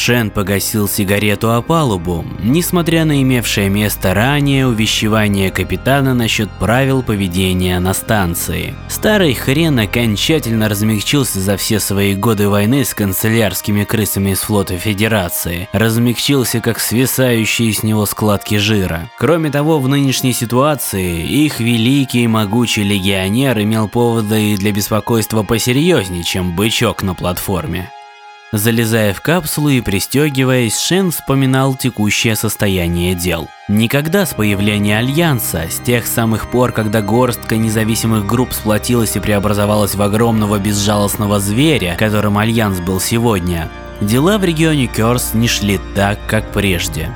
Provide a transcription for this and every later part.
Шен погасил сигарету о палубу, несмотря на имевшее место ранее увещевание капитана насчет правил поведения на станции. Старый хрен окончательно размягчился за все свои годы войны с канцелярскими крысами из флота Федерации. Размягчился, как свисающие с него складки жира. Кроме того, в нынешней ситуации их великий и могучий легионер имел поводы для беспокойства посерьезнее, чем бычок на платформе. Залезая в капсулу и пристегиваясь, Шен вспоминал текущее состояние дел. Никогда с появления Альянса, с тех самых пор, когда горстка независимых групп сплотилась и преобразовалась в огромного безжалостного зверя, которым Альянс был сегодня, дела в регионе Кёрс не шли так, как прежде.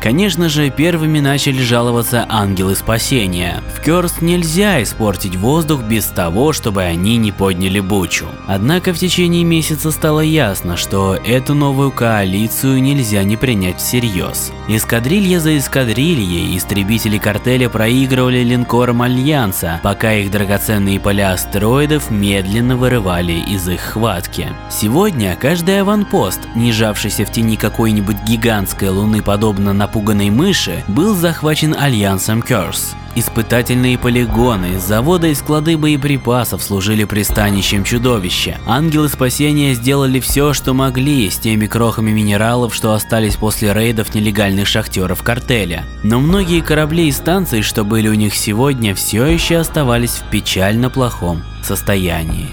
Конечно же, первыми начали жаловаться ангелы спасения. В Кёрс нельзя испортить воздух без того, чтобы они не подняли бучу. Однако в течение месяца стало ясно, что эту новую коалицию нельзя не принять всерьез. Эскадрилья за эскадрильей истребители картеля проигрывали линкорам Альянса, пока их драгоценные поля астероидов медленно вырывали из их хватки. Сегодня каждый аванпост, не жавшийся в тени какой-нибудь гигантской луны подобно на напуганной мыши был захвачен альянсом Curse. Испытательные полигоны, заводы и склады боеприпасов служили пристанищем чудовища. Ангелы спасения сделали все, что могли с теми крохами минералов, что остались после рейдов нелегальных шахтеров картеля. Но многие корабли и станции, что были у них сегодня, все еще оставались в печально плохом состоянии.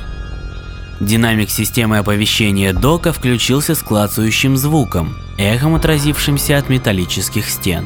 Динамик системы оповещения дока включился с клацающим звуком, эхом отразившимся от металлических стен.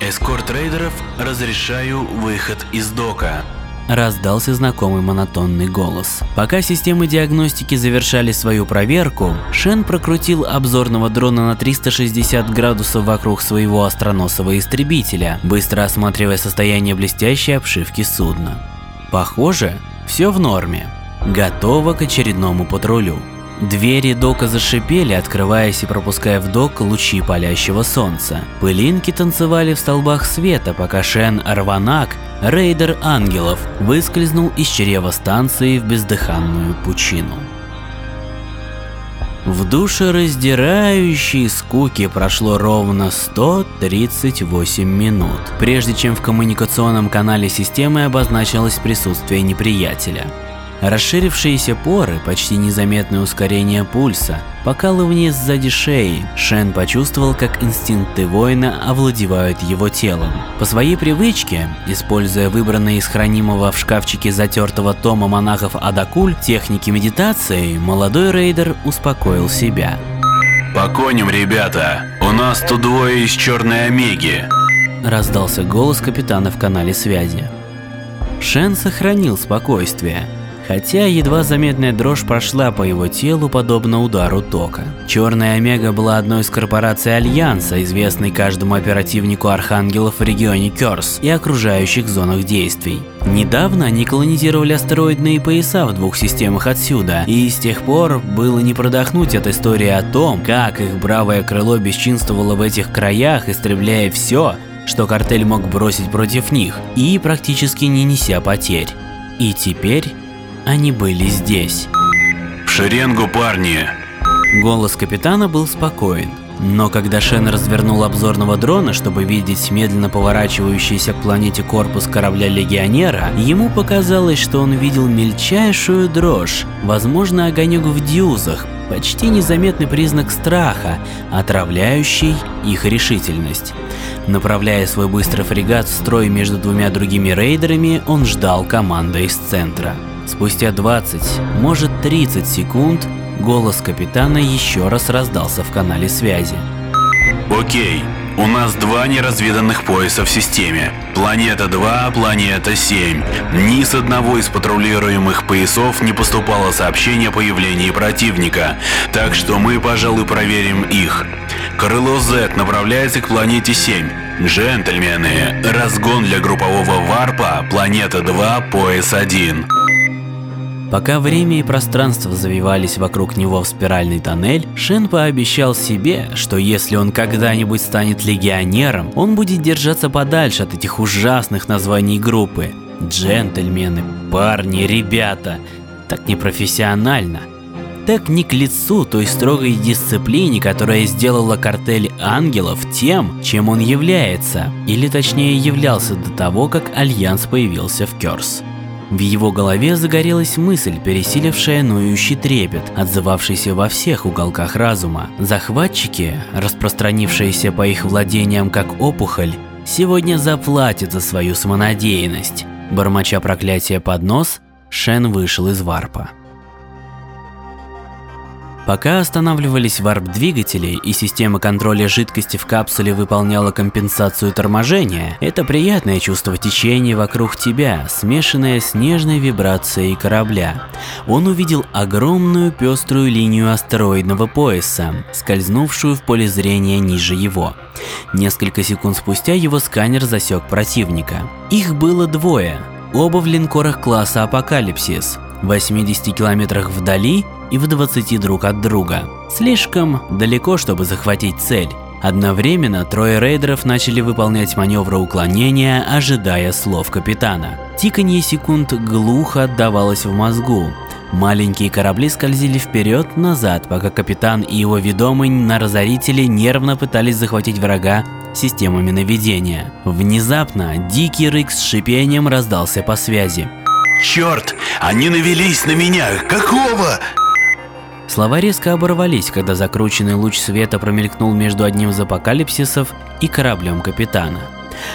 «Эскорт рейдеров, разрешаю выход из дока», раздался знакомый монотонный голос. Пока системы диагностики завершали свою проверку, Шен прокрутил обзорного дрона на 360 градусов вокруг своего остроносого истребителя, быстро осматривая состояние блестящей обшивки судна. Похоже, все в норме. Готово к очередному патрулю. Двери дока зашипели, открываясь и пропуская в док лучи палящего солнца. Пылинки танцевали в столбах света, пока Шен Арванак, рейдер ангелов, выскользнул из чрева станции в бездыханную пучину. В душераздирающей скуке прошло ровно 138 минут, прежде чем в коммуникационном канале системы обозначилось присутствие неприятеля. Расширившиеся поры, почти незаметное ускорение пульса, покалывание сзади шеи, Шен почувствовал, как инстинкты воина овладевают его телом. По своей привычке, используя выбранные из хранимого в шкафчике затертого тома монахов Адакуль техники медитации, молодой рейдер успокоил себя. «По коням, ребята! У нас тут двое из Черной Омеги!» Раздался голос капитана в канале связи. Шен сохранил спокойствие хотя едва заметная дрожь прошла по его телу подобно удару тока. Черная Омега была одной из корпораций Альянса, известной каждому оперативнику архангелов в регионе Кёрс и окружающих зонах действий. Недавно они колонизировали астероидные пояса в двух системах отсюда, и с тех пор было не продохнуть от истории о том, как их бравое крыло бесчинствовало в этих краях, истребляя все, что картель мог бросить против них, и практически не неся потерь. И теперь они были здесь. «В шеренгу, парни!» Голос капитана был спокоен. Но когда Шен развернул обзорного дрона, чтобы видеть медленно поворачивающийся к планете корпус корабля Легионера, ему показалось, что он видел мельчайшую дрожь, возможно огонек в дюзах, почти незаметный признак страха, отравляющий их решительность. Направляя свой быстрый фрегат в строй между двумя другими рейдерами, он ждал команды из центра. Спустя 20, может 30 секунд, голос капитана еще раз раздался в канале связи. Окей, у нас два неразведанных пояса в системе. Планета 2, планета 7. Ни с одного из патрулируемых поясов не поступало сообщение о появлении противника, так что мы, пожалуй, проверим их. Крыло Z направляется к планете 7. Джентльмены, разгон для группового варпа, планета 2, пояс 1. Пока время и пространство завивались вокруг него в спиральный тоннель, Шен пообещал себе, что если он когда-нибудь станет легионером, он будет держаться подальше от этих ужасных названий группы. Джентльмены, парни, ребята. Так непрофессионально. Так не к лицу той строгой дисциплине, которая сделала картель ангелов тем, чем он является, или точнее являлся до того, как Альянс появился в Кёрс. В его голове загорелась мысль, пересилившая ноющий трепет, отзывавшийся во всех уголках разума. Захватчики, распространившиеся по их владениям как опухоль, сегодня заплатят за свою самонадеянность. Бормоча проклятие под нос, Шен вышел из варпа. Пока останавливались варп-двигатели и система контроля жидкости в капсуле выполняла компенсацию торможения, это приятное чувство течения вокруг тебя, смешанное с нежной вибрацией корабля. Он увидел огромную пеструю линию астероидного пояса, скользнувшую в поле зрения ниже его. Несколько секунд спустя его сканер засек противника. Их было двое, оба в линкорах класса Апокалипсис, в 80 километрах вдали и в 20 друг от друга. Слишком далеко, чтобы захватить цель. Одновременно трое рейдеров начали выполнять маневры уклонения, ожидая слов капитана. Тиканье секунд глухо отдавалось в мозгу. Маленькие корабли скользили вперед-назад, пока капитан и его ведомый на разорителе нервно пытались захватить врага системами наведения. Внезапно дикий рык с шипением раздался по связи. Черт, они навелись на меня! Какого? Слова резко оборвались, когда закрученный луч света промелькнул между одним из апокалипсисов и кораблем капитана.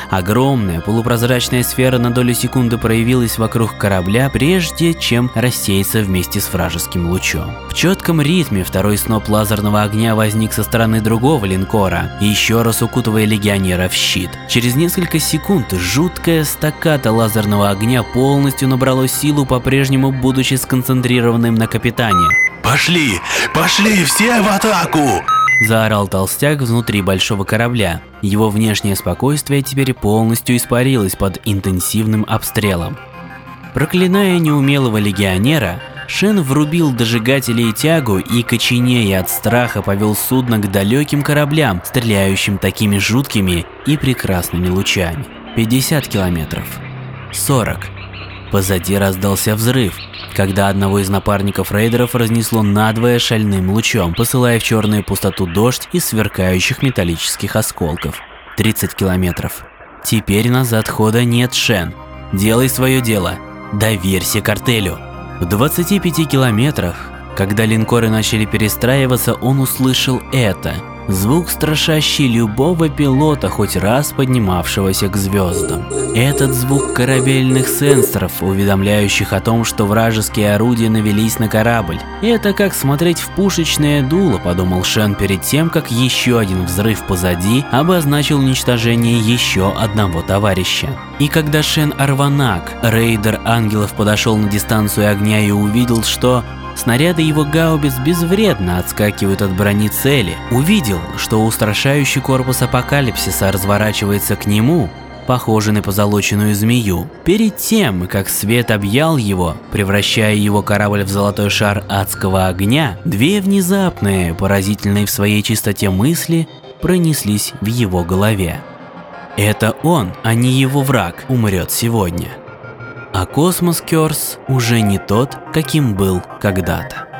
Огромная полупрозрачная сфера на долю секунды проявилась вокруг корабля, прежде чем рассеяться вместе с вражеским лучом. В четком ритме второй сноп лазерного огня возник со стороны другого линкора, еще раз укутывая легионера в щит. Через несколько секунд жуткая стаката лазерного огня полностью набрало силу, по-прежнему будучи сконцентрированным на капитане. Пошли! Пошли все в атаку! Заорал толстяк внутри большого корабля. Его внешнее спокойствие теперь полностью испарилось под интенсивным обстрелом. Проклиная неумелого легионера, Шен врубил дожигатели и тягу и, коченея от страха, повел судно к далеким кораблям, стреляющим такими жуткими и прекрасными лучами. 50 километров. 40. Позади раздался взрыв, когда одного из напарников рейдеров разнесло надвое шальным лучом, посылая в черную пустоту дождь из сверкающих металлических осколков. 30 километров. Теперь назад хода нет, Шен. Делай свое дело. Доверься картелю. В 25 километрах, когда линкоры начали перестраиваться, он услышал это – Звук страшащий любого пилота, хоть раз поднимавшегося к звездам. Этот звук корабельных сенсоров, уведомляющих о том, что вражеские орудия навелись на корабль. Это как смотреть в пушечное дуло, подумал Шен перед тем, как еще один взрыв позади обозначил уничтожение еще одного товарища. И когда Шен Арванак, рейдер ангелов, подошел на дистанцию огня и увидел, что Снаряды его гаубиц безвредно отскакивают от брони цели. Увидел, что устрашающий корпус апокалипсиса разворачивается к нему, похожий на позолоченную змею. Перед тем, как свет объял его, превращая его корабль в золотой шар адского огня, две внезапные, поразительные в своей чистоте мысли пронеслись в его голове. Это он, а не его враг, умрет сегодня а космос Кёрс уже не тот, каким был когда-то.